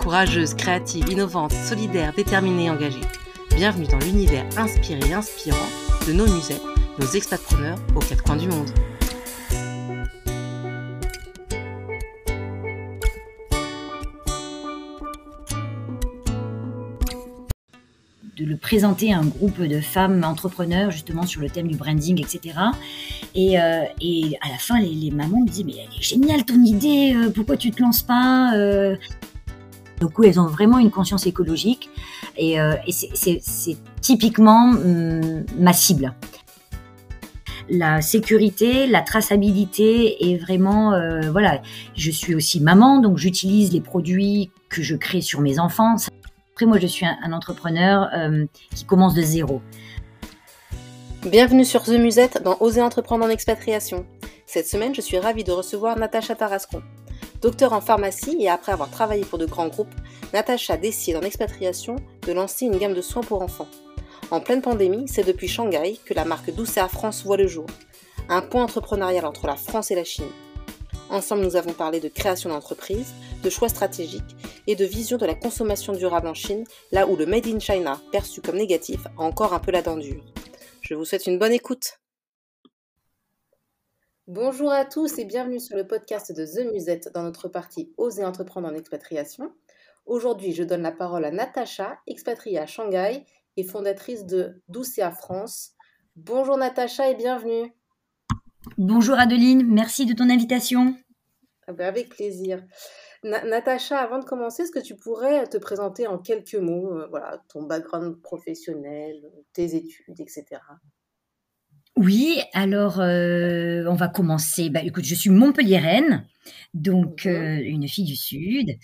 Courageuses, créatives, innovantes, solidaires, déterminées et engagées. Bienvenue dans l'univers inspiré et inspirant de nos musées, nos expatpreneurs aux quatre coins du monde. de le présenter à un groupe de femmes entrepreneurs justement sur le thème du branding, etc. Et, euh, et à la fin, les, mamans me disent mais elle est géniale ton idée, euh, pourquoi tu te lances pas euh? Donc oui, elles ont vraiment une conscience écologique et, et c'est typiquement hum, ma cible. La sécurité, la traçabilité est vraiment voilà. Je suis aussi maman, donc j'utilise les produits que je crée sur mes enfants moi, je suis un, entrepreneur euh, qui commence de zéro. Bienvenue sur The Musette dans Oser entreprendre en expatriation. Cette semaine, je suis ravie de recevoir Natacha Tarascon. Docteur en pharmacie et après avoir travaillé pour de grands groupes, Natacha décide en expatriation de lancer une gamme de soins pour enfants. En pleine pandémie, c'est depuis Shanghai que la marque Doucea France voit le jour. Un point entrepreneurial entre la France et la Chine. Ensemble, nous avons parlé de création d'entreprise, de choix stratégiques et de vision de la consommation durable en Chine, là où le Made in China, perçu comme négatif, a encore un peu la dent dure. Je vous souhaite une bonne écoute. Bonjour à tous et bienvenue sur le podcast de The Musette dans notre partie Oser entreprendre en expatriation. Aujourd'hui, je donne la parole à Natacha, expatriée à Shanghai et fondatrice de Doucea France. Bonjour Natacha et bienvenue. Bonjour Adeline, merci de ton invitation. Ah ben, avec plaisir. Natacha, avant de commencer, est-ce que tu pourrais te présenter en quelques mots, euh, voilà, ton background professionnel, tes études, etc. Oui, alors euh, on va commencer. Bah, écoute, je suis montpelliéraine donc mmh euh, une fille du Sud.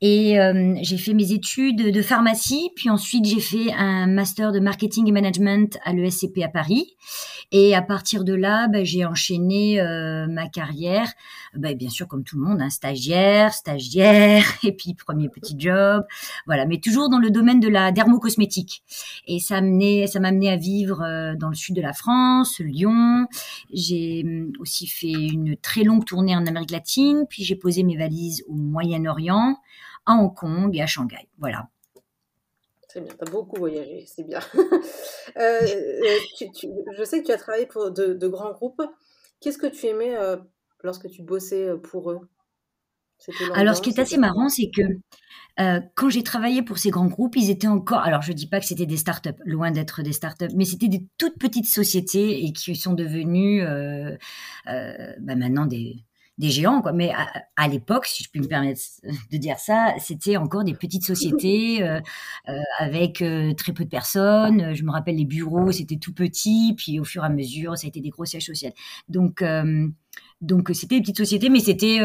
Et euh, j'ai fait mes études de pharmacie, puis ensuite j'ai fait un master de marketing et management à l'ESCP à Paris. Et à partir de là, bah, j'ai enchaîné euh, ma carrière, bah, bien sûr comme tout le monde, un hein, stagiaire, stagiaire, et puis premier petit job, voilà, mais toujours dans le domaine de la dermocosmétique. Et ça m'a ça m'a amené à vivre dans le sud de la France, Lyon. J'ai hum, aussi fait une très longue tournée en Amérique latine puis j'ai posé mes valises au Moyen-Orient, à Hong Kong et à Shanghai. Voilà. Très bien, tu as beaucoup voyagé, c'est bien. Euh, euh, je sais que tu as travaillé pour de, grands groupes. Qu'est-ce que tu aimais euh, lorsque tu bossais pour eux? Alors, ce qui est assez marrant, c'est que quand j'ai travaillé pour ces grands groupes, ils étaient encore. Alors, je dis pas que c'était des startups, loin d'être des startups, mais c'était des toutes petites sociétés et qui sont devenues bah, maintenant des, des géants, quoi. Mais à, l'époque, si je puis me permettre de dire ça, c'était encore des petites sociétés euh, euh, avec euh, très peu de personnes. Je me rappelle les bureaux, c'était tout petit, puis au fur et à mesure, ça a été des gros sièges sociaux. Donc donc c'était des petites sociétés, mais c'était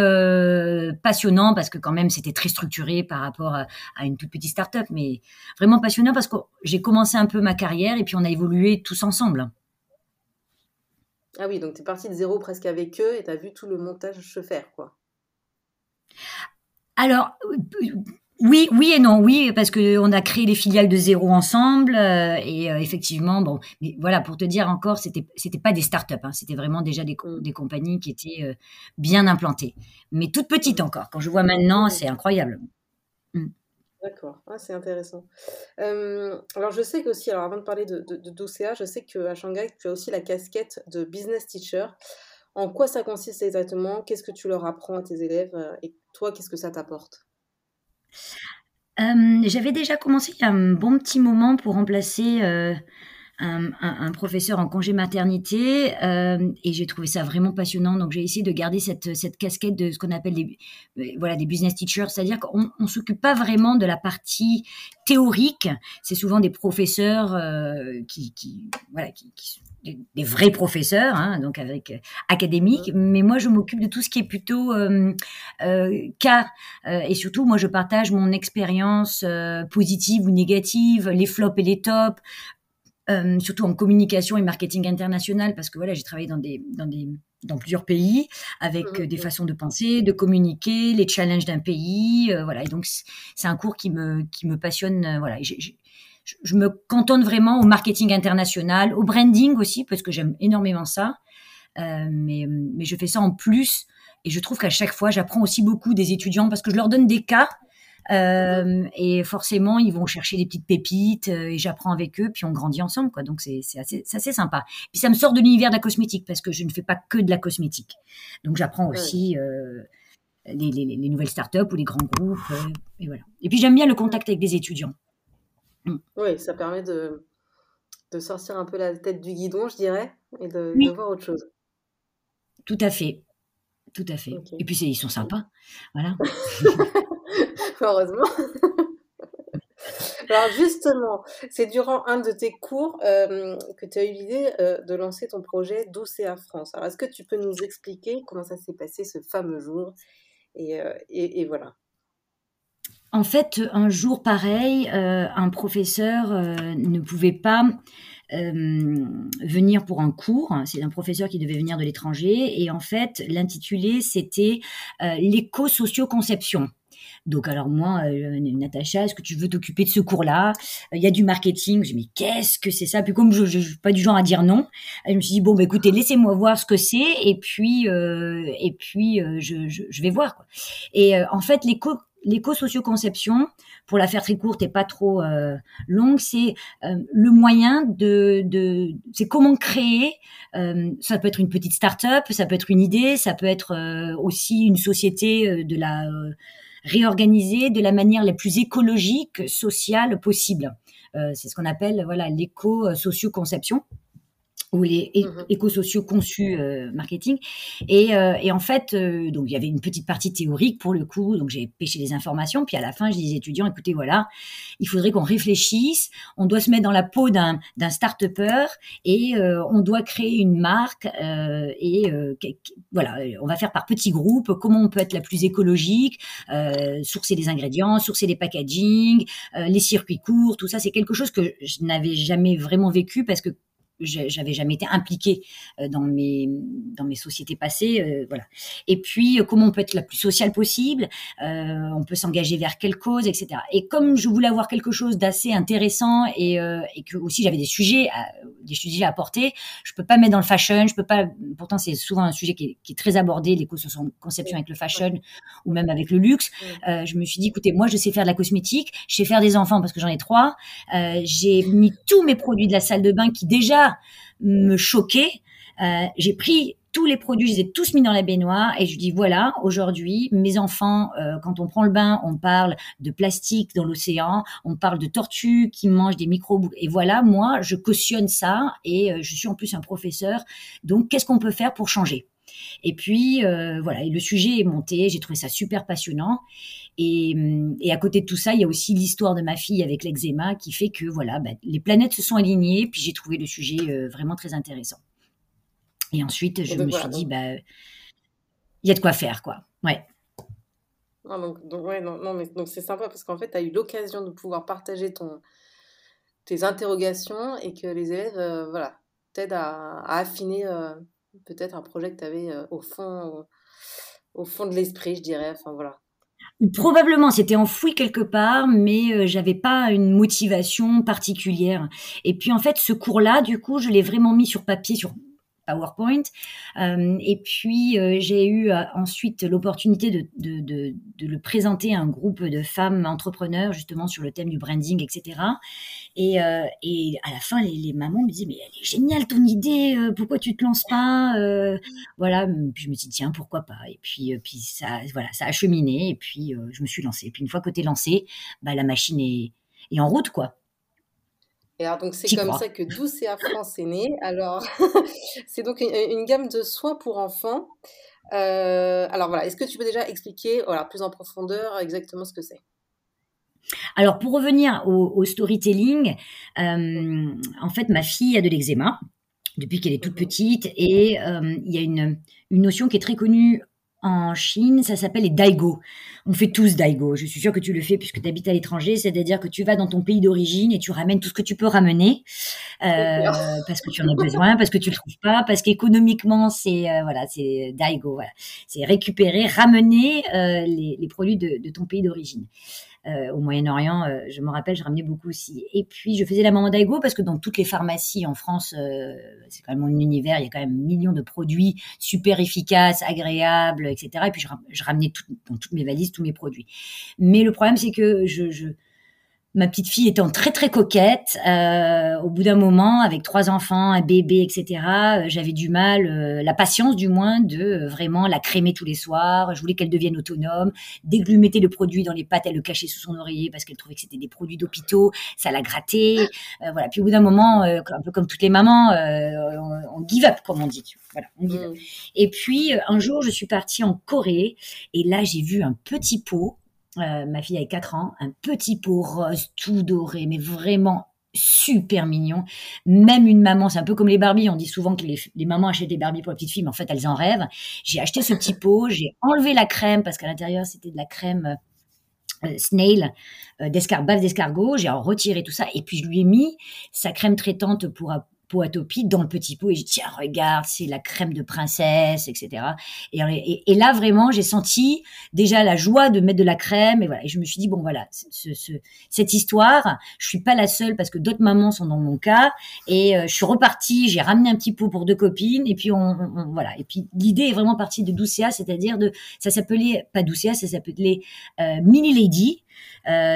passionnant parce que quand même c'était très structuré par rapport à, à, une toute petite start-up, mais vraiment passionnant parce que j'ai commencé un peu ma carrière et puis on a évolué tous ensemble. Ah oui, donc tu es parti de zéro presque avec eux et tu as vu tout le montage se faire, quoi. Alors, oui, oui et non, oui, parce qu'on a créé les filiales de zéro ensemble euh, et euh, effectivement, bon, mais voilà, pour te dire encore, c'était c'était pas des startups, hein, c'était vraiment déjà des, mm. des compagnies qui étaient euh, bien implantées, mais toutes petites encore. Quand je vois maintenant, mm. c'est incroyable. Mm. D'accord, ah, c'est intéressant. alors je sais qu'aussi, alors avant de parler de, de, je sais qu'à Shanghai, tu as aussi la casquette de business teacher. En quoi ça consiste exactement? Qu'est-ce que tu leur apprends à tes élèves Et toi, qu'est-ce que ça t'apporte? J'avais déjà commencé il y a un bon petit moment pour remplacer un, professeur en congé maternité euh, et j'ai trouvé ça vraiment passionnant. Donc j'ai essayé de garder cette, cette casquette de ce qu'on appelle des, euh, voilà, des business teachers, c'est-à-dire qu'on ne s'occupe pas vraiment de la partie théorique. C'est souvent des professeurs euh, qui, qui, voilà, qui, qui des, vrais professeurs, hein, donc avec euh, académique, mais moi je m'occupe de tout ce qui est plutôt euh, euh, cas et surtout moi je partage mon expérience positive ou négative, les flops et les tops, euh, surtout en communication et marketing international, parce que voilà, j'ai travaillé dans des, dans des, dans plusieurs pays avec mmh, des mmh. façons de penser, de communiquer, les challenges d'un pays, euh, voilà. Et donc c'est un cours qui me, qui me passionne, euh, voilà. je me cantonne vraiment au marketing international, au branding aussi, parce que j'aime énormément ça. mais, mais je fais ça en plus. Et je trouve qu'à chaque fois, j'apprends aussi beaucoup des étudiants parce que je leur donne des cas euh, et forcément, ils vont chercher des petites pépites euh, et j'apprends avec eux, puis on grandit ensemble, quoi. Donc c'est assez, assez sympa. Puis ça me sort de l'univers de la cosmétique parce que je ne fais pas que de la cosmétique. Donc j'apprends aussi euh, les, les, les, nouvelles startups ou les grands groupes. Euh, et voilà. Et puis j'aime bien le contact avec des étudiants. Mm. Oui, ça permet de, de sortir un peu la tête du guidon, je dirais, et de, de voir autre chose. Tout à fait. Tout à fait. Et puis ils sont sympas. Voilà. heureusement. Alors justement, c'est durant un de tes cours euh, que tu as eu l'idée euh, de lancer ton projet d'Océa France. Alors est-ce que tu peux nous expliquer comment ça s'est passé ce fameux jour? Et, euh, et, voilà. En fait, un jour pareil, un professeur ne pouvait pas venir pour un cours. C'est un professeur qui devait venir de l'étranger. Et en fait, l'intitulé, c'était l'éco-socio-conception. Donc alors moi, euh, Natacha, est-ce que tu veux t'occuper de ce cours-là? Il y a du marketing. Je me dis, mais qu'est-ce que c'est ça? Puis comme je, ne suis pas du genre à dire non, je me suis dit bon bah écoutez, laissez-moi voir ce que c'est et puis euh, et puis euh, je, je, vais voir quoi. Et en fait l'éco l'éco-socio-conception, pour la faire très courte et pas trop longue, c'est le moyen de, de c'est comment créer. ça peut être une petite start-up, ça peut être une idée, ça peut être aussi une société de la réorganiser de la manière la plus écologique, sociale possible. Euh, c'est ce qu'on appelle voilà l'éco-socio-conception ou les mmh éco-sociaux conçus euh, marketing. Et, euh, et, en fait, euh, donc il y avait une petite partie théorique pour le coup, donc j'ai pêché des informations. Puis à la fin, je dis aux étudiants, écoutez, voilà, il faudrait qu'on réfléchisse, on doit se mettre dans la peau d'un d'un start-upper et on doit créer une marque et voilà, on va faire par petits groupes. Comment on peut être la plus écologique, sourcer des ingrédients, sourcer des packaging, les circuits courts, tout ça, c'est quelque chose que je n'avais jamais vraiment vécu parce que j'avais jamais été impliquée euh, dans mes dans mes sociétés passées euh, voilà. Et puis euh, comment on peut être la plus sociale possible on peut s'engager vers quelle cause etc et comme je voulais avoir quelque chose d'assez intéressant et, et que aussi j'avais des sujets à, des sujets à apporter je peux pas mettre dans le fashion je peux pas pourtant c'est souvent un sujet qui est, qui est très abordé les conceptions avec le fashion ou même avec le luxe. Je me suis dit écoutez moi je sais faire de la cosmétique je sais faire des enfants parce que j'en ai trois. J'ai mis tous mes produits de la salle de bain qui déjà me choquer. Euh, j'ai pris tous les produits, je les ai tous mis dans la baignoire et je dis voilà, aujourd'hui, mes enfants, euh, quand on prend le bain, on parle de plastique dans l'océan, on parle de tortues qui mangent des microbes. Et voilà, moi, je cautionne ça et euh, je suis en plus un professeur. Donc, qu'est-ce qu'on peut faire pour changer? Et puis voilà, et le sujet est monté, j'ai trouvé ça super passionnant. Et, hum, et, à côté de tout ça, il y a aussi l'histoire de ma fille avec l'eczéma qui fait que voilà, bah, les planètes se sont alignées. Puis j'ai trouvé le sujet euh, vraiment très intéressant. Et ensuite, je me suis dit, bah, il y a de quoi faire, quoi. Ouais. Ah, donc, donc, ouais, non, non, mais donc c'est sympa parce qu'en fait, tu as eu l'occasion de pouvoir partager ton, tes interrogations et que les élèves, euh, voilà, t'aident à, à affiner peut-être un projet que tu avais euh, au fond au, fond de l'esprit, je dirais. Enfin voilà. Probablement, c'était enfoui quelque part, mais euh, j'avais pas une motivation particulière. Et puis en fait, ce cours-là, du coup, je l'ai vraiment mis sur papier, sur PowerPoint. Euh, et puis euh, j'ai eu euh, ensuite l'opportunité de, de, de, le présenter à un groupe de femmes entrepreneurs justement sur le thème du branding, etc. Et, et à la fin, les, mamans me disaient mais elle est géniale ton idée, pourquoi tu te lances pas Voilà. Puis je me suis dit tiens pourquoi pas. Et puis puis ça voilà ça a cheminé et puis je me suis lancée. Et puis une fois que t'es lancé, bah la machine est, est en route quoi. Et alors, donc, c'est comme ça que Doucea France est né. Alors, c'est donc une, gamme de soins pour enfants. Euh, alors, voilà, est-ce que tu peux déjà expliquer voilà, plus en profondeur exactement ce que c'est? Alors pour revenir au, storytelling, euh, en fait ma fille a de l'eczéma depuis qu'elle est toute mhm. petite et euh, il y a une, une notion qui est très connue en Chine, ça s'appelle les daigo. On fait tous daigo. Je suis sûre que tu le fais puisque tu habites à l'étranger. C'est-à-dire que tu vas dans ton pays d'origine et tu ramènes tout ce que tu peux ramener euh, parce que tu en as besoin, parce que tu le trouves pas, parce qu'économiquement c'est euh, voilà, c'est daigo. Voilà, c'est récupérer, ramener euh, les, les, produits de, de ton pays d'origine. Euh, au Moyen-Orient, euh, je me rappelle, je ramenais beaucoup aussi. Et puis, je faisais la maman d'Aigo parce que dans toutes les pharmacies en France, euh, c'est quand même mon univers, il y a quand même millions de produits super efficaces, agréables, etc. Et puis, je, ramenais dans toutes mes valises tous mes produits. Mais le problème, c'est que je, je ma petite fille étant très très coquette, euh, au bout d'un moment, avec trois enfants, un bébé, etc., euh, j'avais du mal, euh, la patience du moins, de vraiment la crémer tous les soirs. Je voulais qu'elle devienne autonome. Dès que je lui mettais le produit dans les pattes, elle le cachait sous son oreiller parce qu'elle trouvait que c'était des produits d'hôpitaux. Ça la grattait. voilà. Puis au bout d'un moment, un peu comme toutes les mamans, on, give up, comme on dit. Voilà, on give up. Mm. Et puis un jour, je suis partie en Corée et là, j'ai vu un petit pot euh, ma fille a 4 ans, un petit pot rose tout doré, mais vraiment super mignon. Même une maman, c'est un peu comme les Barbies, on dit souvent que les, mamans achètent des Barbies pour la petite fille, mais en fait elles en rêvent. J'ai acheté ce petit pot, j'ai enlevé la crème parce qu'à l'intérieur c'était de la crème euh, snail euh, d'escargot, j'ai retiré tout ça et puis je lui ai mis sa crème traitante pour pot atopie dans le petit pot. Et je dis tiens regarde c'est la crème de princesse etc et, là vraiment j'ai senti déjà la joie de mettre de la crème et voilà. Et je me suis dit bon voilà ce, ce, cette histoire je suis pas la seule parce que d'autres mamans sont dans mon cas. Et euh, je suis repartie j'ai ramené un petit pot pour deux copines et puis on, voilà. Et puis l'idée est vraiment partie de Doucea c'est-à-dire de ça s'appelait pas Doucea ça s'appelait euh, Mini Lady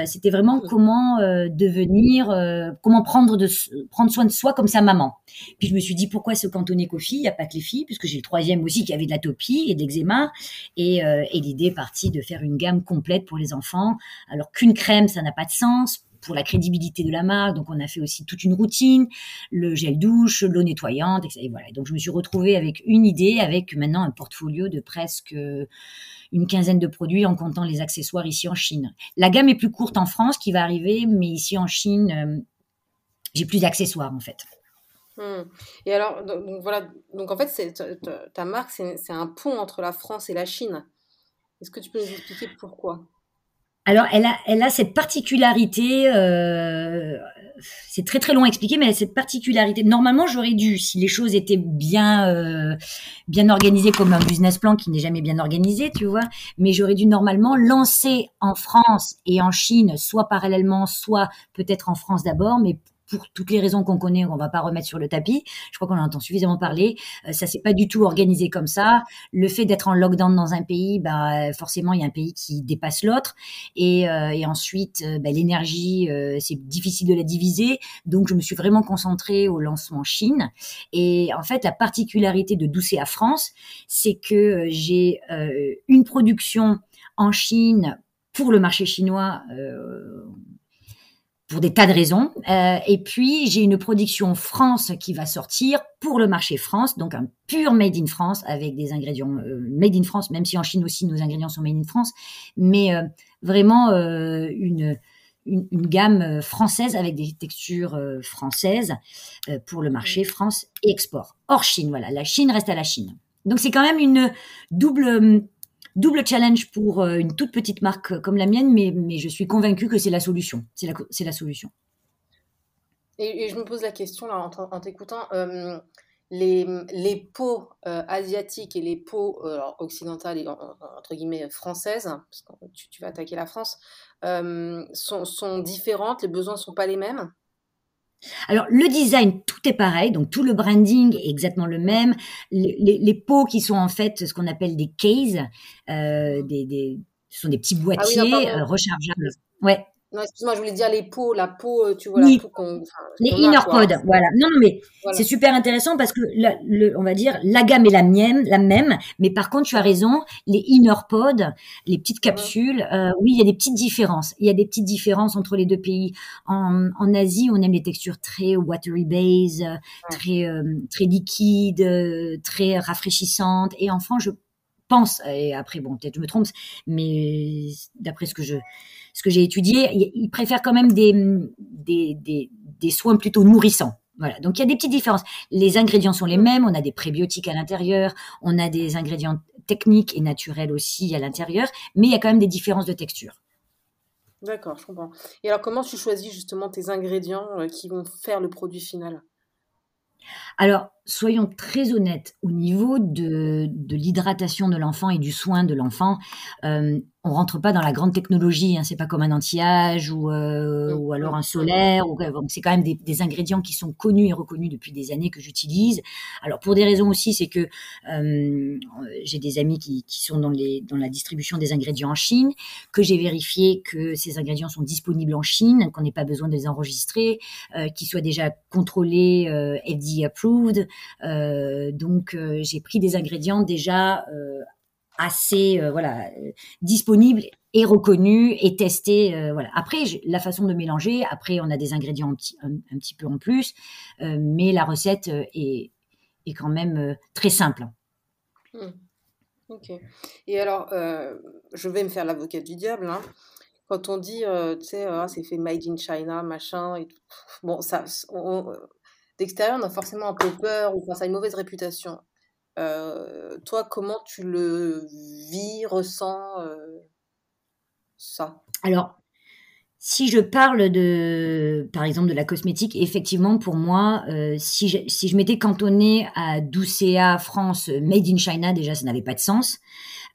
c'était vraiment comment euh, devenir, euh, comment prendre de prendre soin de soi comme sa maman. Puis je me suis dit pourquoi se cantonner qu'aux filles, il n'y a pas que les filles, puisque j'ai le troisième aussi qui avait de l'atopie et de l'eczéma. Et, et l'idée est partie de faire une gamme complète pour les enfants. Alors qu'une crème, ça n'a pas de sens pour la crédibilité de la marque. Donc, on a fait aussi toute une routine, le gel douche, l'eau nettoyante, etc. Et voilà. Donc, je me suis retrouvée avec une idée, avec maintenant un portfolio de presque une quinzaine de produits en comptant les accessoires ici en Chine. La gamme est plus courte en France qui va arriver, mais ici en Chine, euh, j'ai plus d'accessoires en fait. Hmm. Et alors, donc, voilà, donc en fait, ta marque, c'est un pont entre la France et la Chine. Est-ce que tu peux nous expliquer pourquoi? Alors, elle a, elle a cette particularité, euh, c'est très très long à expliquer, mais cette particularité. Normalement, j'aurais dû, si les choses étaient bien euh, bien organisées comme un business plan qui n'est jamais bien organisé, tu vois, mais j'aurais dû normalement lancer en France et en Chine, soit parallèlement, soit peut-être en France d'abord, mais pour toutes les raisons qu'on connaît, qu'on va pas remettre sur le tapis. Je crois qu'on en entend suffisamment parler. Euh, ça s'est pas du tout organisé comme ça. Le fait d'être en lockdown dans un pays, bah forcément il y a un pays qui dépasse l'autre, et, euh, et ensuite euh, bah, l'énergie, c'est difficile de la diviser. Donc je me suis vraiment concentrée au lancement Chine. Et en fait la particularité de à France, c'est que j'ai une production en Chine pour le marché chinois. Pour des tas de raisons. Euh, et puis, j'ai une production France qui va sortir pour le marché France, donc un pur made in France avec des ingrédients euh, made in France, même si en Chine aussi nos ingrédients sont made in France, mais euh, vraiment une, une, une, gamme française avec des textures françaises pour le marché France et export. Hors Chine, voilà, la Chine reste à la Chine. Donc c'est quand même une double double challenge pour euh, une toute petite marque comme la mienne, mais, mais je suis convaincue que c'est la solution. C'est la, la solution. Et, je me pose la question là en, t'écoutant. Euh, les, les euh, asiatiques et les pots occidentales et entre guillemets françaises, parce que tu, tu vas attaquer la France, sont, sont différentes, les besoins ne sont pas les mêmes? Alors le design, tout est pareil, donc tout le branding est exactement le même. Les, pots qui sont en fait ce qu'on appelle des cases, euh, des, ce sont des petits boîtiers ah euh, rechargeables. Ouais. Non, excuse-moi, je voulais dire les peaux, la peau, euh, tu vois, la peau qu'on. les inner pods, voilà. Non, non, mais c'est super intéressant parce que, le, on va dire, la gamme est la même, la même, mais par contre, tu as raison, les inner pods, les petites capsules, euh, oui, il y a des petites différences. Il y a des petites différences entre les deux pays. En, en Asie, on aime les textures très watery base, très, euh, très liquides, très rafraîchissantes. Et en France, je pense, et après, bon, peut-être je me trompe, mais d'après ce que je ce que j'ai étudié, ils préfèrent quand même des, des, des, des soins plutôt nourrissants. Voilà. Donc il y a des petites différences. Les ingrédients sont les mêmes. On a des prébiotiques à l'intérieur, on a des ingrédients techniques et naturels aussi à l'intérieur, mais il y a quand même des différences de texture. D'accord, je comprends. Et alors comment tu choisis justement tes ingrédients euh, qui vont faire le produit final? Alors, soyons très honnêtes, au niveau de, de l'hydratation de l'enfant et du soin de l'enfant, euh, on rentre pas dans la grande technologie. Hein, c'est pas comme un anti-âge ou, euh, ou alors un solaire. Ou, c'est quand même des, des, ingrédients qui sont connus et reconnus depuis des années que j'utilise. Alors pour des raisons aussi, c'est que euh, j'ai des amis qui, qui sont dans, les, dans la distribution des ingrédients en Chine, que j'ai vérifié que ces ingrédients sont disponibles en Chine, qu'on n'ait pas besoin de les enregistrer, euh, qu'ils soient déjà contrôlés, euh, FDA Euh, donc euh, j'ai pris des ingrédients déjà euh, assez voilà disponible et reconnu et testé euh, voilà après la façon de mélanger après on a des ingrédients un petit, peu en plus mais la recette est, est quand même très simple hmm. ok et alors je vais me faire l'avocat du diable hein. quand on dit tu sais ah, c'est fait made in China machin et tout. bon ça d'extérieur on a forcément un peu peur ou ça a une mauvaise réputation. Euh, toi, comment tu le vis, ressens euh, ça? Alors, si je parle de, par exemple, de la cosmétique, effectivement, pour moi, euh, si je, si je m'étais cantonnée à Doucea France, Made in China, déjà, ça n'avait pas de sens.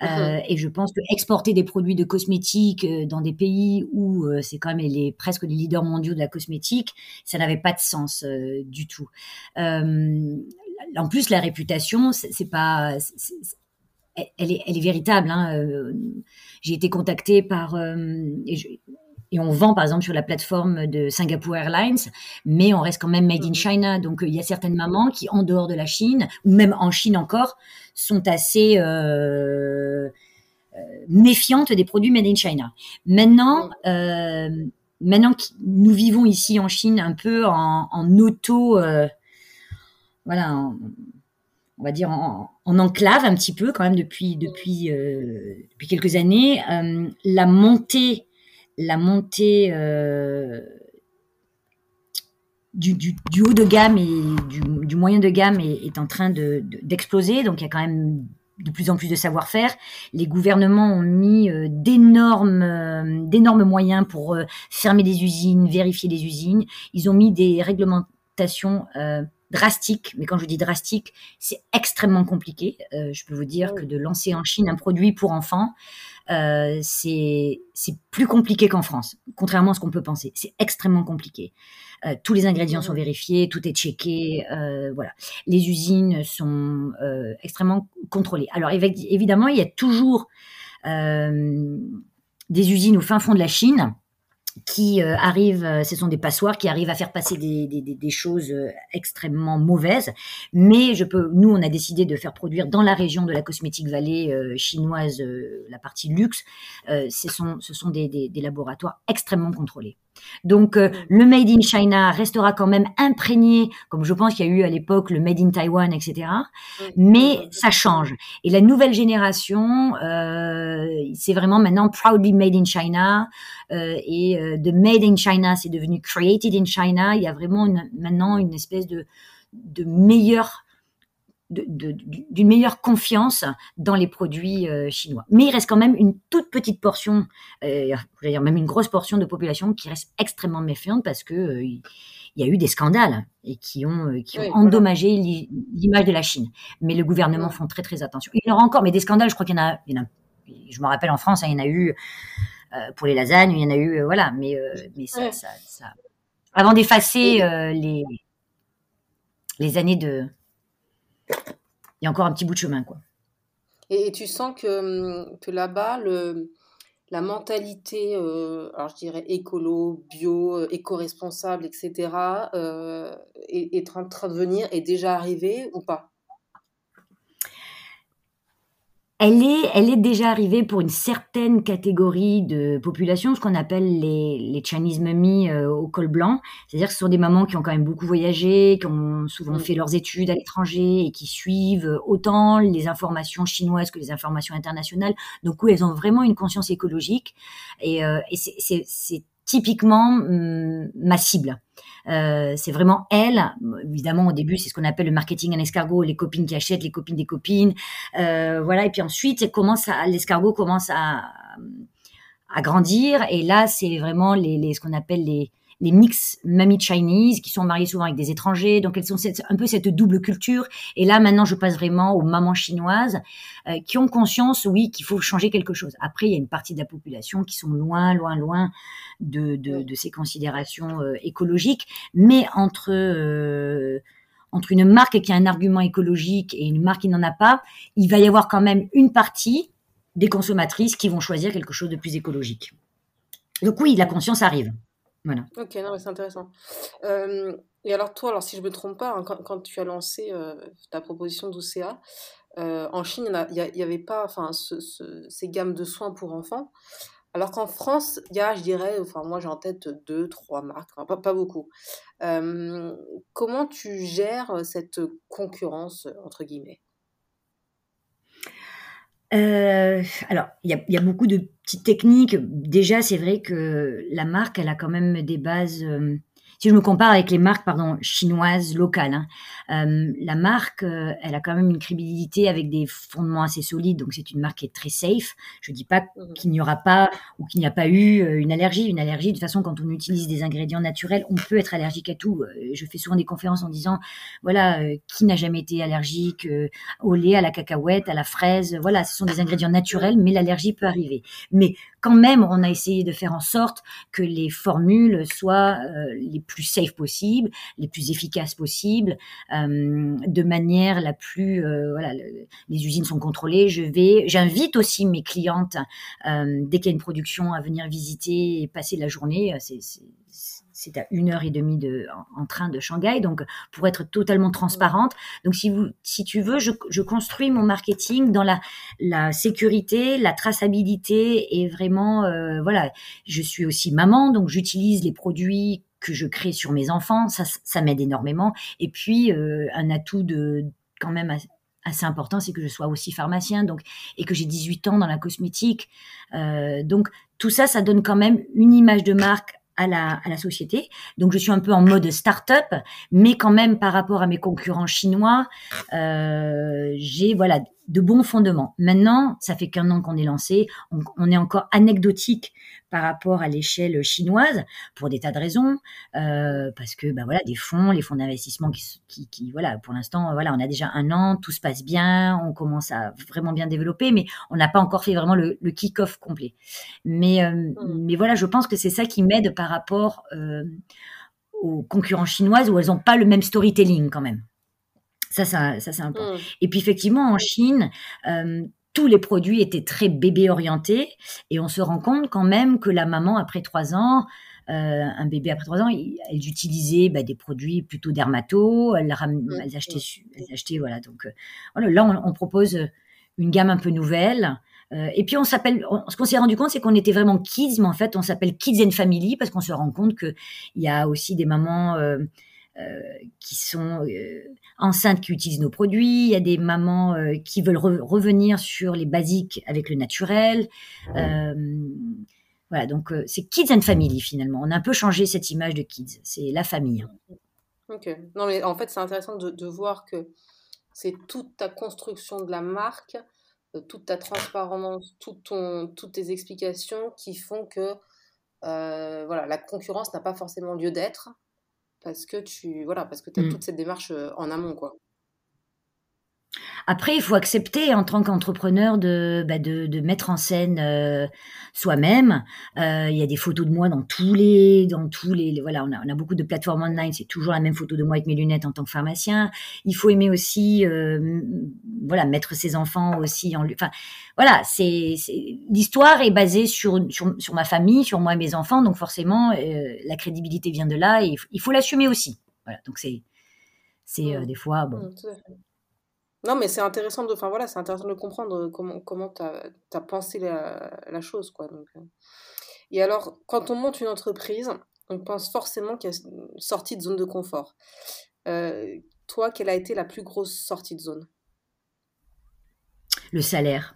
Uh-huh. et je pense que exporter des produits de cosmétique dans des pays où c'est quand même les, presque les leaders mondiaux de la cosmétique, ça n'avait pas de sens du tout en plus, la réputation, c'est pas, elle est, elle est véritable. Hein. Euh, j'ai été contactée par euh, et, on vend par exemple sur la plateforme de Singapore Airlines, mais on reste quand même made in mhm. China. Donc il y a certaines mamans qui, en dehors de la Chine ou même en Chine encore, sont assez euh, méfiantes des produits made in China. Maintenant. maintenant que nous vivons ici en Chine un peu en, en auto, voilà, on va dire en, enclave un petit peu quand même depuis depuis euh, depuis quelques années. Euh, la montée la montée euh, du, du, haut de gamme et du, du moyen de gamme est, est en train de, d'exploser. Donc il y a quand même de plus en plus de savoir-faire. Les gouvernements ont mis d'énormes d'énormes moyens pour fermer des usines, vérifier les usines. Ils ont mis des réglementations drastique, mais quand je dis drastique, c'est extrêmement compliqué. Euh, je peux vous dire que de lancer en Chine un produit pour enfants, euh, c'est plus compliqué qu'en France, contrairement à ce qu'on peut penser. C'est extrêmement compliqué. Euh, tous les ingrédients sont vérifiés, tout est checké, euh, voilà. Les usines sont extrêmement contrôlées. Alors évidemment, il y a toujours des usines au fin fond de la Chine qui euh, arrivent, euh, ce sont des passoires qui arrivent à faire passer des, choses euh, extrêmement mauvaises. Mais je peux, nous, on a décidé de faire produire dans la région de la Cosmétique Valley chinoise, la partie luxe. ce sont, ce sont des laboratoires extrêmement contrôlés. Donc euh, le Made in China restera quand même imprégné, comme je pense qu'il y a eu à l'époque le Made in Taiwan, etc. Mais ça change. Et la nouvelle génération, euh, c'est vraiment maintenant proudly Made in China. Euh, et de Made in China, c'est devenu Created in China. Il y a vraiment maintenant une espèce de, de meilleure d'une meilleure confiance dans les produits euh, chinois. Mais il reste quand même une toute petite portion, euh, dire même une grosse portion de population qui reste extrêmement méfiante parce que euh, il y a eu des scandales et qui ont, euh, qui ont endommagé l'image de la Chine. Mais le gouvernement font très très attention. Il y en aura encore, mais des scandales, je crois qu'il y en a, il y en a je me rappelle en France, hein, il y en a eu pour les lasagnes, il y en a eu, voilà, mais, mais ça, ça, ça, avant d'effacer les, les années de, il y a encore un petit bout de chemin, quoi. Et, tu sens que, hum, que là-bas, le, la mentalité, euh, alors je dirais écolo, bio, euh, éco-responsable, etc., euh, est, est en train de venir, est déjà arrivée ou pas? Elle est, elle est déjà arrivée pour une certaine catégorie de population, ce qu'on appelle les, les Chinese mummies euh, au col blanc. C'est-à-dire que ce sont des mamans qui ont quand même beaucoup voyagé, qui ont souvent Mm. fait leurs études à l'étranger et qui suivent autant les informations chinoises que les informations internationales. Donc oui, elles ont vraiment une conscience écologique et, euh, et c'est typiquement hum, ma cible. Euh, c'est vraiment elle. Évidemment, au début, c'est ce qu'on appelle le marketing en escargot, les copines qui achètent, les copines des copines. Euh, voilà. Et puis ensuite, commence l'escargot commence à, à grandir. Et là, c'est vraiment les, les, ce qu'on appelle les, les mix mamie Chinese qui sont mariées souvent avec des étrangers. Donc, elles sont cette- un peu cette double culture. Et là, maintenant, je passe vraiment aux mamans chinoises euh, qui ont conscience, oui, qu'il faut changer quelque chose. Après, il y a une partie de la population qui sont loin, loin, loin de, de, de ces considérations euh, écologiques. Mais entre... euh, entre une marque qui a un argument écologique et une marque qui n'en a pas, il va y avoir quand même une partie des consommatrices qui vont choisir quelque chose de plus écologique. Donc oui, la conscience arrive. Voilà. Ok, non, mais c'est intéressant. Et alors toi, alors si je me trompe pas, hein, quand, quand tu as lancé ta proposition d'OCA, en Chine, il n'y avait pas ce- ce- ces gammes de soins pour enfants. Alors qu'en France, il y a, je dirais, enfin moi j'ai en tête deux, trois marques, pas, pas beaucoup. Comment tu gères cette concurrence, entre guillemets? Euh, alors, il y a, beaucoup de petites techniques. Déjà, c'est vrai que la marque, elle a quand même des bases. euh, si je me compare avec les marques, pardon, chinoises locales, hein, euh, la marque, euh, elle a quand même une crédibilité avec des fondements assez solides. Donc, c'est une marque qui est très safe. Je dis pas Mhm. qu'il n'y aura pas ou qu'il n'y a pas eu euh, une allergie. Une allergie, de toute façon, quand on utilise des ingrédients naturels, on peut être allergique à tout. Euh, Je fais souvent des conférences en disant, voilà, euh, qui n'a jamais été allergique euh, au lait, à la cacahuète, à la fraise. Voilà, ce sont des ingrédients naturels, mais l'allergie peut arriver. Mais quand même, on a essayé de faire en sorte que les formules soient euh, les plus safe possibles, les plus efficaces possibles, euh, de manière la plus euh, voilà. le- les usines sont contrôlées. Je vais, j'invite aussi mes clientes euh, dès qu'il y a une production à venir visiter et passer la journée. C'est c'est- à une heure et demie de, en, train de Shanghai, donc pour être totalement transparente. Donc, si, vous, si tu veux, je, construis mon marketing dans la, sécurité, la traçabilité et vraiment, euh, voilà, je suis aussi maman, donc j'utilise les produits que je crée sur mes enfants, ça, ça m'aide énormément. Et puis, euh, un atout de quand même assez, assez important, c'est que je sois aussi pharmacien, donc et que j'ai 18 ans dans la cosmétique. Euh, donc, tout ça, ça donne quand même une image de marque à la, société. Donc, je suis un peu en mode start-up, mais quand même par rapport à mes concurrents chinois, euh, j'ai voilà de bons fondements. Maintenant, ça fait qu'un an qu'on est lancé, on, on, est encore anecdotique par rapport à l'échelle chinoise pour des tas de raisons, euh, parce que bah voilà des fonds, les fonds d'investissement qui, qui, qui, voilà pour l'instant voilà on a déjà un an, tout se passe bien, on commence à vraiment bien développer, mais on n'a pas encore fait vraiment le, le kick-off complet. Mais euh, mmh. mais voilà, je pense que c'est ça qui m'aide par rapport euh, aux concurrents chinoises où elles n'ont pas le même storytelling quand même. Ça, ça, ça c'est important. Mmh. Et puis effectivement, en Chine, euh, tous les produits étaient très bébé orientés et on se rend compte quand même que la maman, après trois ans, euh, un bébé après trois ans, elles utilisaient bah, des produits plutôt dermato, elles, mmh. elles, achetaient, elles achetaient, voilà. Donc euh, voilà, là, on, on, propose une gamme un peu nouvelle. Euh, et puis on s'appelle, ce qu'on s'est rendu compte, c'est qu'on était vraiment kids, mais en fait, on s'appelle Kids and Family parce qu'on se rend compte que il y a aussi des mamans qui sont euh, enceintes qui utilisent nos produits, il y a des mamans euh, qui veulent re revenir sur les basiques avec le naturel. Euh, voilà, donc euh, c'est Kids and Family finalement. On a un peu changé cette image de kids, c'est la famille. Ok, non mais en fait c'est intéressant de, de, voir que c'est toute ta construction de la marque, euh, toute ta transparence, tout ton, toutes tes explications qui font que euh, voilà, la concurrence n'a pas forcément lieu d'être parce que tu voilà parce que as mmh. toute cette démarche en amont quoi. Après, il faut accepter en tant qu'entrepreneur de, bah, de, de, mettre en scène euh, soi-même. Euh, il y a des photos de moi dans tous les, dans tous les, voilà, on a, on a, beaucoup de plateformes online. C'est toujours la même photo de moi avec mes lunettes en tant que pharmacien. Il faut aimer aussi, euh, voilà, mettre ses enfants aussi en, enfin, voilà, c'est, l'histoire est basée sur, sur, sur ma famille, sur moi et mes enfants, donc forcément, la crédibilité vient de là et il faut l'assumer aussi. Voilà, donc c'est, c'est euh, mmh. des fois bon. Non, mais c'est intéressant de, enfin voilà, c'est intéressant de comprendre comment comment tu as, pensé la, la, chose, quoi. Donc, euh. Et alors, quand on monte une entreprise, on pense forcément qu'il y a une sortie de zone de confort. Euh, toi, quelle a été la plus grosse sortie de zone? Le salaire.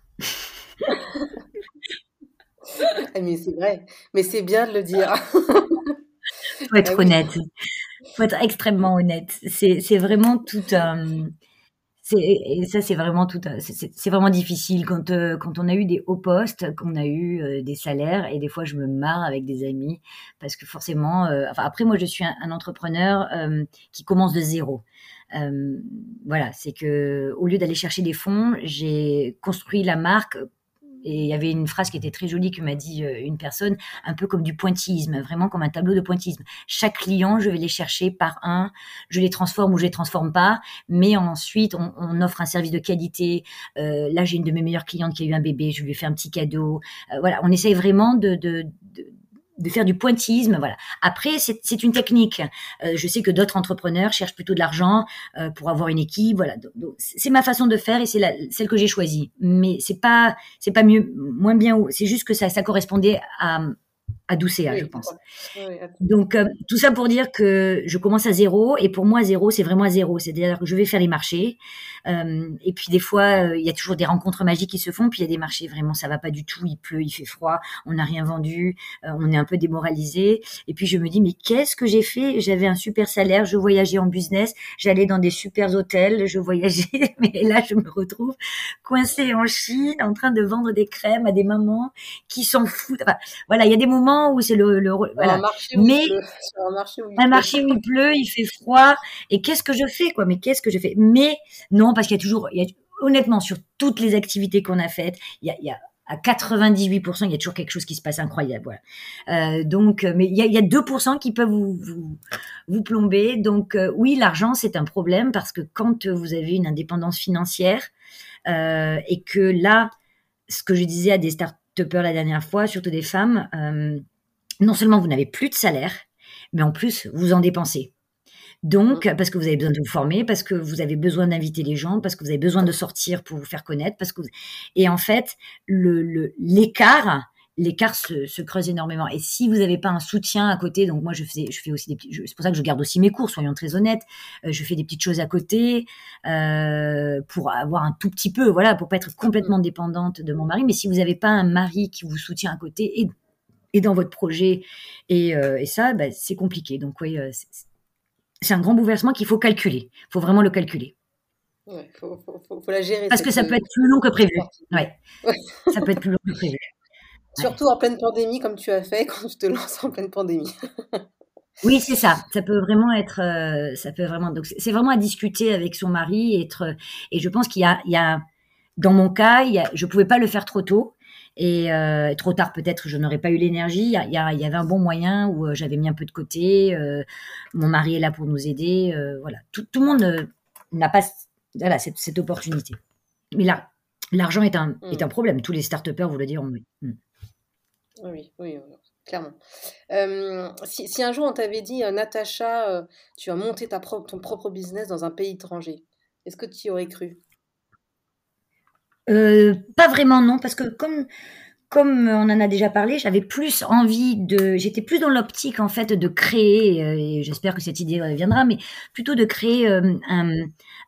Ah, mais c'est vrai, mais c'est bien de le dire. faut être ah honnête. Faut être extrêmement honnête. C'est vraiment tout un ça c'est vraiment tout c'est vraiment difficile quand euh, quand on a eu des hauts postes qu'on a eu euh, des salaires et des fois je me marre avec des amis parce que forcément euh, enfin après moi je suis un, un entrepreneur qui commence de zéro. Voilà c'est que au lieu d'aller chercher des fonds j'ai construit la marque et il y avait une phrase qui était très jolie que m'a dit euh, une personne, un peu comme du pointillisme, vraiment comme un tableau de pointillisme. Chaque client, je vais les chercher par un, je les transforme ou je les transforme pas, mais ensuite on, offre un service de qualité. Euh, là, j'ai une de mes meilleures clientes qui a eu un bébé, je lui ai fait un petit cadeau. Euh, voilà, on essaye vraiment de, de, de de faire du pointillisme. Voilà. Après, c'est une technique. Euh, je sais que d'autres entrepreneurs cherchent plutôt de l'argent euh, pour avoir une équipe. Voilà. C'est ma façon de faire et c'est celle que j'ai choisie. Mais c'est pas c'est pas mieux moins bien. C'est juste que ça ça correspondait à à je pense. Donc euh, tout ça pour dire que je commence à zéro et pour moi zéro c'est vraiment à zéro, c'est-à-dire que je vais faire les marchés euh, et puis des fois euh, il y a toujours des rencontres magiques qui se font, puis il y a des marchés vraiment ça va pas du tout, il pleut, il fait froid, on n'a rien vendu, on est un peu démoralisé et puis je me dis mais qu'est-ce que j'ai fait? J'avais un super salaire, je voyageais en business, j'allais dans des super hôtels, je voyageais, mais là je me retrouve coincée en Chine en train de vendre des crèmes à des mamans qui s'en foutent. Enfin, voilà, il y a des moments où c'est le, le voilà. mais un marché, où il, un marché où il pleut, il fait froid. Et qu'est-ce que je fais quoi? Mais qu'est-ce que je fais? Mais non, parce qu'il y a toujours, il y a, honnêtement, sur toutes les activités qu'on a faites, il y a, il y a à 98%, il y a toujours quelque chose qui se passe incroyable. Voilà. Euh, donc, mais il y a, il y a 2% qui peuvent vous, vous, vous plomber. Donc, euh, oui, l'argent, c'est un problème parce que quand vous avez une indépendance financière euh, et que là, ce que je disais à des start peur la dernière fois, surtout des femmes, euh, non seulement vous n'avez plus de salaire, mais en plus vous en dépensez. Donc, mmh. parce que vous avez besoin de vous former, parce que vous avez besoin d'inviter les gens, parce que vous avez besoin de sortir pour vous faire connaître, parce que et en fait, le l'écart l'écart se, se, creuse énormément. Et si vous n'avez pas un soutien à côté, donc moi je fais, je fais aussi des petits, c'est pour ça que je garde aussi mes cours, soyons très honnêtes. Euh, je fais des petites choses à côté euh, pour avoir un tout petit peu, voilà, pour pas être complètement dépendante de mon mari. Mais si vous n'avez pas un mari qui vous soutient à côté et, et dans votre projet et, euh, et ça, bah, c'est compliqué. Donc oui, c'est un grand bouleversement qu'il faut calculer. Il faut vraiment le calculer. Ouais, faut, faut, faut, faut, la gérer. Parce que ça peut être plus long que prévu. Ouais. ça peut être plus long que prévu. Surtout en pleine pandémie, comme tu as fait quand tu te lances en pleine pandémie. oui, c'est ça. Ça peut vraiment être, euh, ça peut vraiment. Donc, c'est vraiment à discuter avec son mari, et être. Et je pense qu'il y a, il y a, dans mon cas, il y a, je pouvais pas le faire trop tôt. Et euh, trop tard peut-être je n'aurais pas eu l'énergie. Il, y, a, il y avait un bon moyen où euh, j'avais mis un peu de côté. Euh, mon mari est là pour nous aider. Voilà, tout, tout, le monde n'a pas voilà, cette, cette opportunité. Mais là, l'argent est un, mmh. est un problème. Tous les start-upers vous le diront. Oui. Mmh. Oui, oui, clairement. Euh, si, un jour on t'avait dit, euh, Natacha, euh, tu ta propre, ton propre business dans un pays étranger, est-ce que tu y aurais cru? Pas vraiment, non, parce que comme comme on en a déjà parlé, j'avais plus envie de, j'étais plus dans l'optique en fait de créer, et j'espère que cette idée reviendra, mais plutôt de créer un,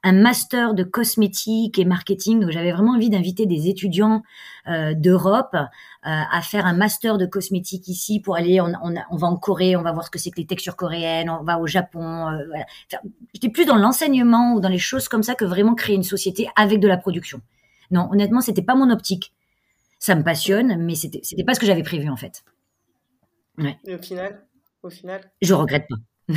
un, master de cosmétique et marketing. Donc j'avais vraiment envie d'inviter des étudiants euh, d'Europe euh, à faire un master de cosmétique ici pour aller, on, on, on, va en Corée, on va voir ce que c'est que les textures coréennes, on va au Japon. Euh, voilà. J'étais plus dans l'enseignement ou dans les choses comme ça que vraiment créer une société avec de la production. Non, honnêtement, c'était pas mon optique. Ça me passionne, mais c'était c'était pas ce que j'avais prévu en fait. Ouais. Et au final, au final? Je regrette pas.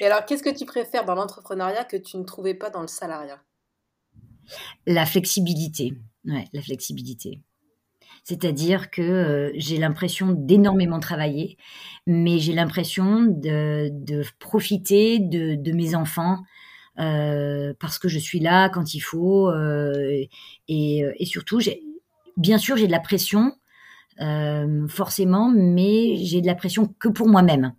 Et alors, qu'est-ce que tu préfères dans l'entrepreneuriat que tu ne trouvais pas dans le salariat? La flexibilité. Ouais, la flexibilité. C'est-à-dire que euh, j'ai l'impression d'énormément travailler, mais j'ai l'impression de, profiter de, mes enfants euh, parce que je suis là quand il faut. Euh, et, et, surtout, bien sûr, j'ai de la pression, forcément, mais j'ai de la pression que pour moi-même.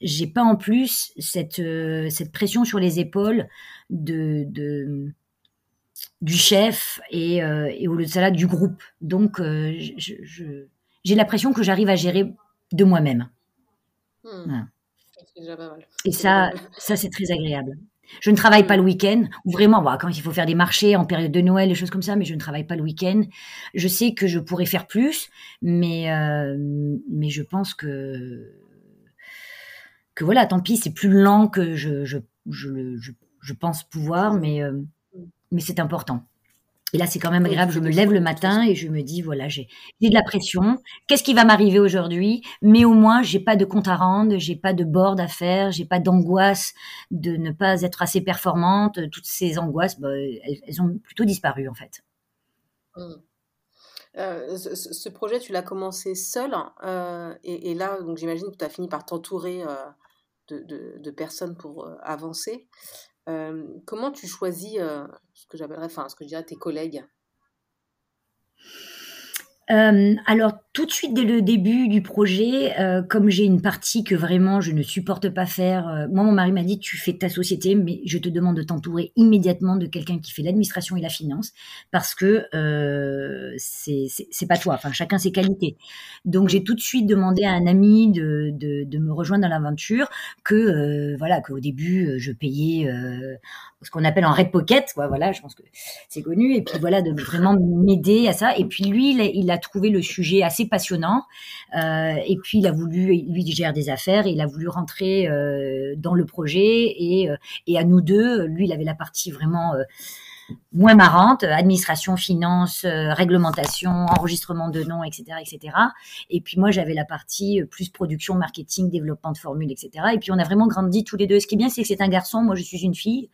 J'ai pas en plus cette, cette pression sur les épaules de, de du chef et, euh, et au lieu de ça du groupe. Donc, euh, j'ai l'impression que j'arrive à gérer de moi-même. Hmm. Et ça, ça c'est très agréable. Je ne travaille pas le hmm. week-end, ou vraiment, quand il faut faire des marchés en période de Noël, des choses comme ça, mais je ne travaille pas le week-end. Je sais que je pourrais faire plus, mais, euh, mais je pense que, que voilà, tant pis, c'est plus lent que je, je, je, je pense pouvoir, mais mais c'est important. Et là, c'est quand même agréable. Je me lève le matin et je me dis, voilà, j'ai de la pression. Qu'est-ce qui va m'arriver aujourd'hui? Mais au moins, j'ai pas de compte à rendre, j'ai pas de board à faire, j'ai pas d'angoisse de ne pas être assez performante. Toutes ces angoisses, bah, elles, ont plutôt disparu en fait. Mmh. Euh, ce, projet, tu l'as commencé seul, euh, et, là, donc j'imagine que tu as fini par t'entourer euh, de, de, personnes pour avancer comment tu choisis ce que j'appellerais, enfin, ce que je dirais tes collègues? Euh, alors tout de suite dès le début du projet, euh, comme j'ai une partie que vraiment je ne supporte pas faire, euh, moi mon mari m'a dit tu fais ta société, mais je te demande de t'entourer immédiatement de quelqu'un qui fait l'administration et la finance parce que c'est pas toi, enfin chacun ses qualités. Donc j'ai tout de suite demandé à un ami de de, me rejoindre dans l'aventure, que voilà qu'au début je payais ce qu'on appelle en red pocket, voilà, je pense que c'est connu, et puis voilà, de vraiment m'aider à ça. Et puis lui, il a, trouvé le sujet assez passionnant, euh, et puis il a voulu, lui il gère des affaires, il a voulu rentrer euh, dans le projet, et, euh, et à nous deux, lui il avait la partie vraiment moins marrante, administration, finance, euh, réglementation, enregistrement de noms, etc., etc. Et puis moi, j'avais la partie euh, plus production, marketing, développement de formules, etc. Et puis on a vraiment grandi tous les deux. Ce qui est bien, c'est que c'est un garçon, moi je suis une fille,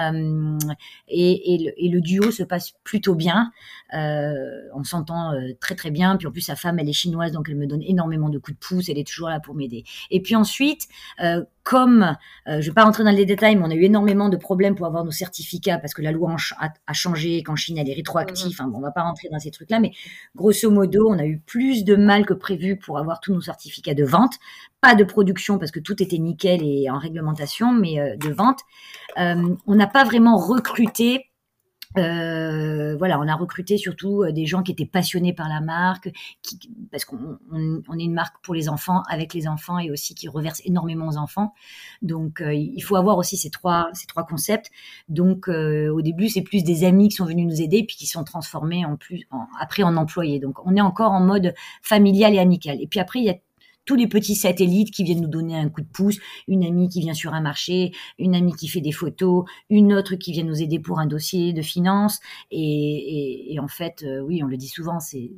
euh, et, le, duo se passe plutôt bien. on s'entend très très bien. Puis en plus, sa femme, elle est chinoise, donc elle me donne énormément de coups de pouce. Elle est toujours là pour m'aider. Et puis ensuite, comme, je ne vais pas rentrer dans les détails, mais on a eu énormément de problèmes pour avoir nos certificats parce que la loi a, a changé, qu'en Chine elle est rétroactive. Enfin, bon, on va pas rentrer dans ces trucs-là, mais grosso modo, on a eu plus de mal que prévu pour avoir tous nos certificats de vente. Pas de production parce que tout était nickel et en réglementation, mais euh, de vente. Euh, on n'a pas vraiment recruté euh, voilà, on a recruté surtout euh, des gens qui étaient passionnés par la marque, parce qu'on on, est une marque pour les enfants, avec les enfants et aussi qui reverse énormément aux enfants. Donc, euh, il faut avoir aussi ces trois ces trois concepts. Donc, au début, c'est plus des amis qui sont venus nous aider, puis qui sont transformés en plus après en employés. Donc, on est encore en mode familial et amical. Et puis après, il y a tous les petits satellites qui viennent nous donner un coup de pouce, une amie qui vient sur un marché, une amie qui fait des photos, une autre qui vient nous aider pour un dossier de finance. Et, en fait, euh, oui, on le dit souvent, c'est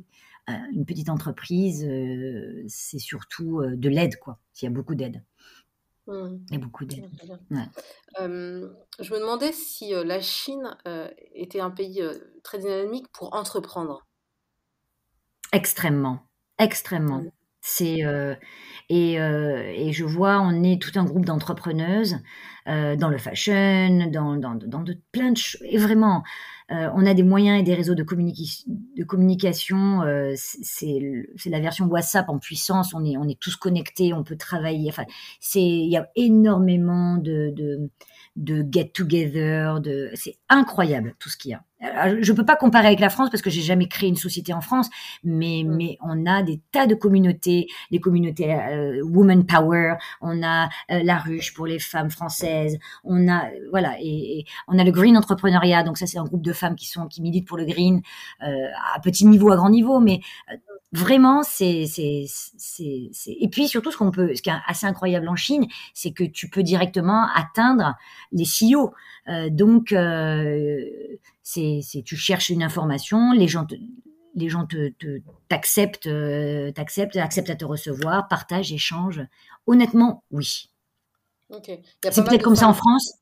euh, une petite entreprise, euh, c'est surtout de l'aide, quoi. Il y a beaucoup d'aide. Mmh. Il y a beaucoup d'aide. je me demandais si la Chine était un pays très dynamique pour entreprendre. Extrêmement, extrêmement. Mmh. C'est euh, et, euh, et, je vois, on est tout un groupe d'entrepreneuses euh, dans le fashion, dans, dans, dans de, plein de choses. Et vraiment, on a des moyens et des réseaux de, de communication. C'est la version WhatsApp en puissance. On est, on est tous connectés, on peut travailler. Enfin, il y a énormément de de get-together, de c'est incroyable tout ce qu'il y a. Je peux pas comparer avec la France parce que j'ai jamais créé une société en France, mais mm. mais on a des tas de communautés, des communautés euh, woman power, on a euh, la ruche pour les femmes françaises, on a voilà et, on a le green entrepreneuriat, donc ça c'est un groupe de femmes qui sont qui militent pour le green euh, à petit niveau, à grand niveau, mais vraiment, c'est, c'est, c'est, et puis surtout ce qu'on peut, ce qui est assez incroyable en Chine, c'est que tu peux directement atteindre les CEO. Euh, donc, euh, c'est, c'est, tu cherches une information, les gens te, les gens te, te t'acceptent, euh, t'acceptent, acceptent à te recevoir, partagent, échangent. Honnêtement, oui. C'est peut-être comme ça en France.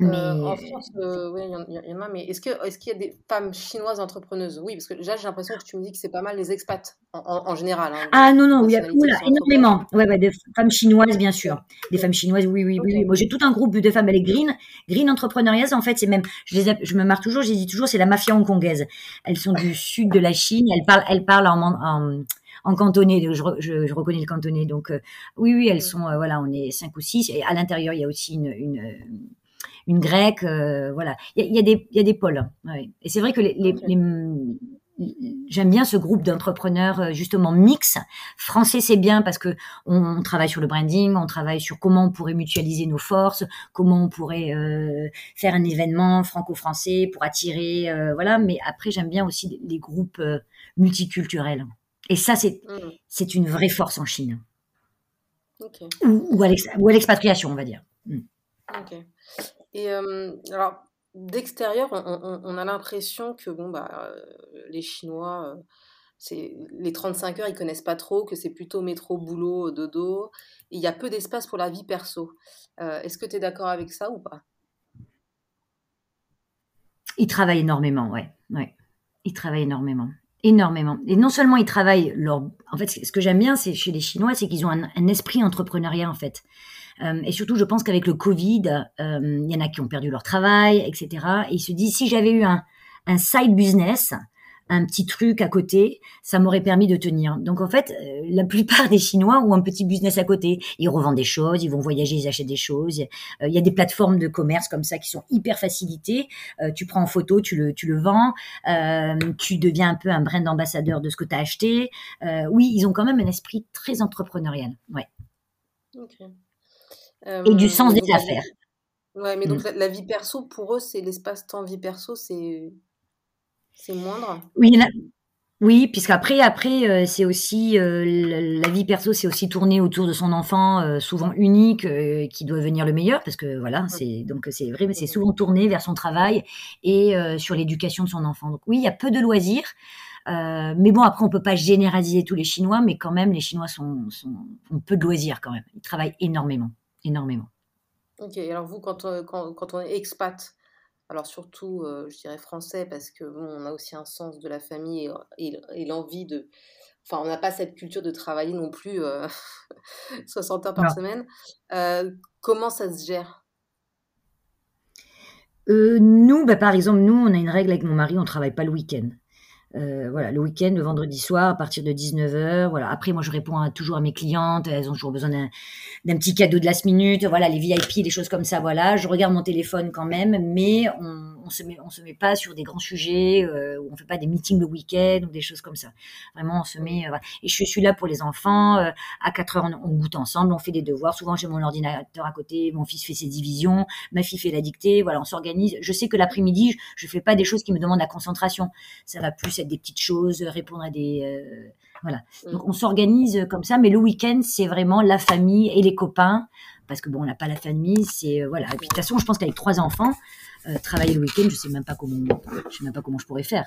Euh, en France, euh, oui, il y, en a, mais est-ce qu'il est y a des femmes chinoises entrepreneuses? Oui, parce que déjà, j'ai l'impression que tu me dis que c'est pas mal les expats, en, général. Hein, ah non, non, il y a énormément. Ouais, ouais, des femmes chinoises, bien sûr. Des femmes chinoises, oui, oui, oui. Moi, j'ai tout un groupe de femmes, elle est green. Green entrepreneuriales, en fait, c'est même, je, les je me marre toujours, je les dis toujours, c'est la mafia hongkongaise. Elles sont du sud de la Chine, elles parlent, elles parlent en, en en cantonais, je, je, je, reconnais le cantonais. Donc oui, oui, elles sont, voilà, on est cinq ou six. Et à l'intérieur, il y a aussi une, une, une grecque, euh, voilà. Il y a, y, a des, y a des pôles. Ouais. Et c'est vrai que les, les, j'aime bien ce groupe d'entrepreneurs euh, justement mix. Français, c'est bien parce que on, travaille sur le branding, on travaille sur comment on pourrait mutualiser nos forces, comment on pourrait euh, faire un événement franco-français pour attirer, euh, voilà. Mais après, j'aime bien aussi les, groupes multiculturels. Et ça, c'est mmh. c'est une vraie force en Chine. Okay. Ou, ou à l'expatriation, on va dire. Mmh. Et alors, d'extérieur, on, a l'impression que bon, bah, les Chinois, c'est les 35 heures, ils connaissent pas trop, que c'est plutôt métro, boulot, dodo. il y a peu d'espace pour la vie perso. Est-ce que tu es d'accord avec ça ou pas? Ils travaillent énormément, ouais. ouais. Ils travaillent énormément. Énormément. Et non seulement ils travaillent leur... En fait, ce que j'aime bien chez les Chinois, c'est qu'ils ont un, un, esprit entrepreneuriat, en fait. Euh, et surtout, je pense qu'avec le Covid, euh, il y en a qui ont perdu leur travail, etc. Et ils se disent, si j'avais eu un, un side business, un petit truc à côté, ça m'aurait permis de tenir. Donc en fait, euh, la plupart des Chinois ont un petit business à côté. Ils revendent des choses, ils vont voyager, ils achètent des choses. Il y a des plateformes de commerce comme ça qui sont hyper facilitées. tu prends en photo, tu le, tu le vends, tu deviens un peu un brand ambassadeur de ce que tu as acheté. oui, ils ont quand même un esprit très entrepreneurial. Ouais. Okay et du sens des affaires. Ouais, mais donc mm. la, vie perso, pour eux, c'est l'espace-temps vie perso, c'est moindre. Oui, oui, puisqu'après, après, euh, c'est aussi euh, la, vie perso, c'est aussi tourner autour de son enfant, euh, souvent unique, qui doit venir le meilleur, parce que voilà, c'est donc c'est vrai, mais c'est souvent tourné vers son travail et sur l'éducation de son enfant. Donc oui, il y a peu de loisirs. mais bon, après, on peut pas généraliser tous les Chinois, mais quand même, les Chinois sont, sont, ont peu de loisirs quand même. Ils travaillent énormément énormément. Ok, alors vous, quand, on, quand, on est expat, alors surtout, euh, je dirais français, parce que bon, on a aussi un sens de la famille et, l'envie de... Enfin, on n'a pas cette culture de travailler non plus 60 euh, heures par semaine. Euh, comment ça se gère? Nous, bah, par exemple, nous, on a une règle avec mon mari, on ne travaille pas le week-end. Euh, voilà, le week-end, le vendredi soir, à partir de 19h. Voilà. Après, moi, je réponds toujours à mes clientes. Elles ont toujours besoin d'un petit cadeau de last minute. Voilà, les VIP, des choses comme ça. Voilà, je regarde mon téléphone quand même, mais on, on se met, on se met pas sur des grands sujets. Euh, où on fait pas des meetings le week-end ou des choses comme ça. Vraiment, on se met. Euh, Et je suis là pour les enfants. Euh, à 4 heures, on, goûte ensemble, on fait des devoirs. Souvent, j'ai mon ordinateur à côté. Mon fils fait ses divisions. Ma fille fait la dictée. Voilà, on s'organise. Je sais que l'après-midi, je, je fais pas des choses qui me demandent la concentration. Ça va plus être des petites choses, répondre à des euh, voilà. Mm. Donc on s'organise comme ça, mais le week-end c'est vraiment la famille et les copains parce que bon on n'a pas la famille, c'est euh, voilà. Et de toute façon je pense qu'avec trois enfants, euh, travailler le week-end, je sais même pas comment, je sais même pas comment je pourrais faire.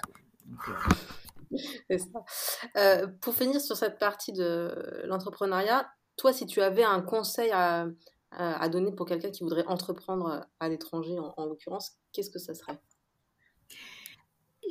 pour finir sur cette partie de l'entrepreneuriat, toi si tu avais un conseil à, à, donner pour quelqu'un qui voudrait entreprendre à l'étranger en l'occurrence, qu'est-ce que ça serait?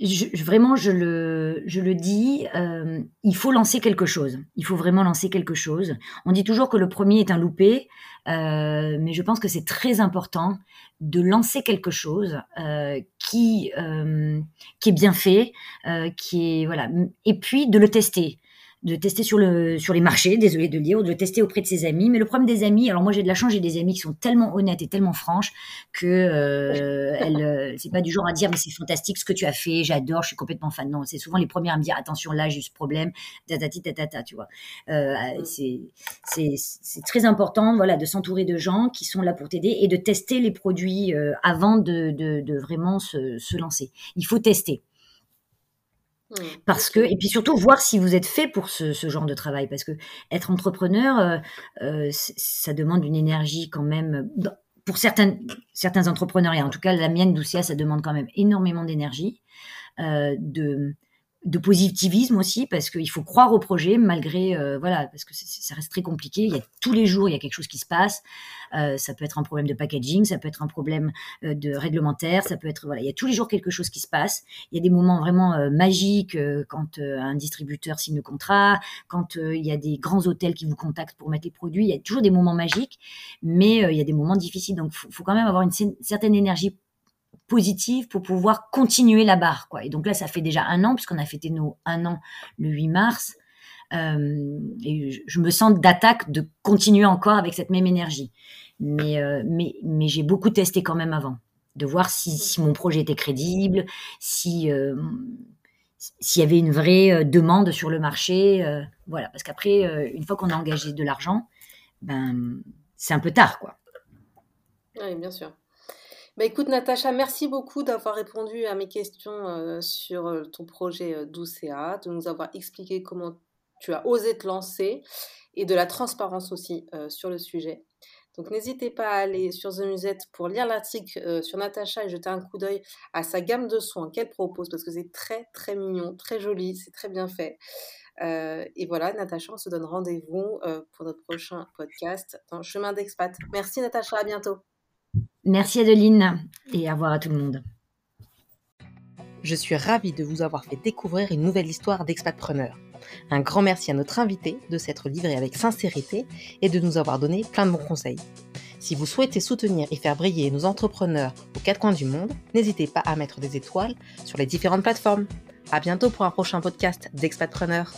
Je, vraiment, je le, je le dis, euh, il faut lancer quelque chose. Il faut vraiment lancer quelque chose. On dit toujours que le premier est un loupé, euh, mais je pense que c'est très important de lancer quelque chose euh, qui, euh, qui est bien fait, euh, qui est voilà, et puis de le tester de tester sur le sur les marchés, désolé de le dire, ou de tester auprès de ses amis. Mais le problème des amis, alors moi j'ai de la chance, j'ai des amis qui sont tellement honnêtes et tellement franches que euh, elle, euh, c'est pas du genre à dire mais c'est fantastique ce que tu as fait, j'adore, je suis complètement fan. Non, c'est souvent les premières à me dire attention là j'ai ce problème, tatati tatata, tu vois. Euh, c'est c'est c'est très important, voilà, de s'entourer de gens qui sont là pour t'aider et de tester les produits euh, avant de, de, de vraiment se, se lancer. Il faut tester. Mmh. Parce que, et puis surtout voir si vous êtes fait pour ce, genre de travail, parce que être entrepreneur, euh, euh ça demande une énergie quand même. Pour certains, certains entrepreneurs, et en tout cas la mienne, Doucia, ça demande quand même énormément d'énergie, euh, de de positivisme aussi parce qu'il faut croire au projet malgré euh, voilà parce que ça reste très compliqué. Il y a tous les jours il y a quelque chose qui se passe. Euh, ça peut être un problème de packaging ça peut être un problème euh, de réglementaire ça peut être voilà il y a tous les jours quelque chose qui se passe. Il y a des moments vraiment magiques quand un distributeur signe le contrat quand il y a des grands hôtels qui vous contactent pour mettre les produits. Il y a toujours des moments magiques mais il y a des moments difficiles. Donc faut quand même avoir une certaine énergie positive pour pouvoir continuer la barre. Quoi. Et donc là, ça fait déjà un an, puisqu'on a fêté nos un an le 8 mars. Euh, et je, me sens d'attaque de continuer encore avec cette même énergie. Mais, euh, mais, mais j'ai beaucoup testé quand même avant, de voir si, mon projet était crédible, si euh, s'il y avait une vraie demande sur le marché. voilà, parce qu'après, une fois qu'on a engagé de l'argent, ben, c'est un peu tard, quoi. Oui, bien sûr. Bah, écoute Natacha, merci beaucoup d'avoir répondu à mes questions euh, sur euh, ton projet euh, Doucea, de nous avoir expliqué comment tu as osé te lancer et de la transparence aussi sur le sujet. Donc n'hésitez pas à aller sur The Musette pour lire l'article sur Natacha et jeter un coup d'œil à sa gamme de soins qu'elle propose parce que c'est très très mignon, très joli, c'est très bien fait. et voilà, Natacha, on se donne rendez-vous pour notre prochain podcast dans Chemin d'expat. Merci Natacha, à bientôt. Merci Adeline et au revoir à tout le monde. Je suis ravie de vous avoir fait découvrir une nouvelle histoire d'expatpreneur. Un grand merci à notre invité de s'être livré avec sincérité et de nous avoir donné plein de bons conseils. Si vous souhaitez soutenir et faire briller nos entrepreneurs aux quatre coins du monde, n'hésitez pas à mettre des étoiles sur les différentes plateformes. À bientôt pour un prochain podcast d'Expatpreneur.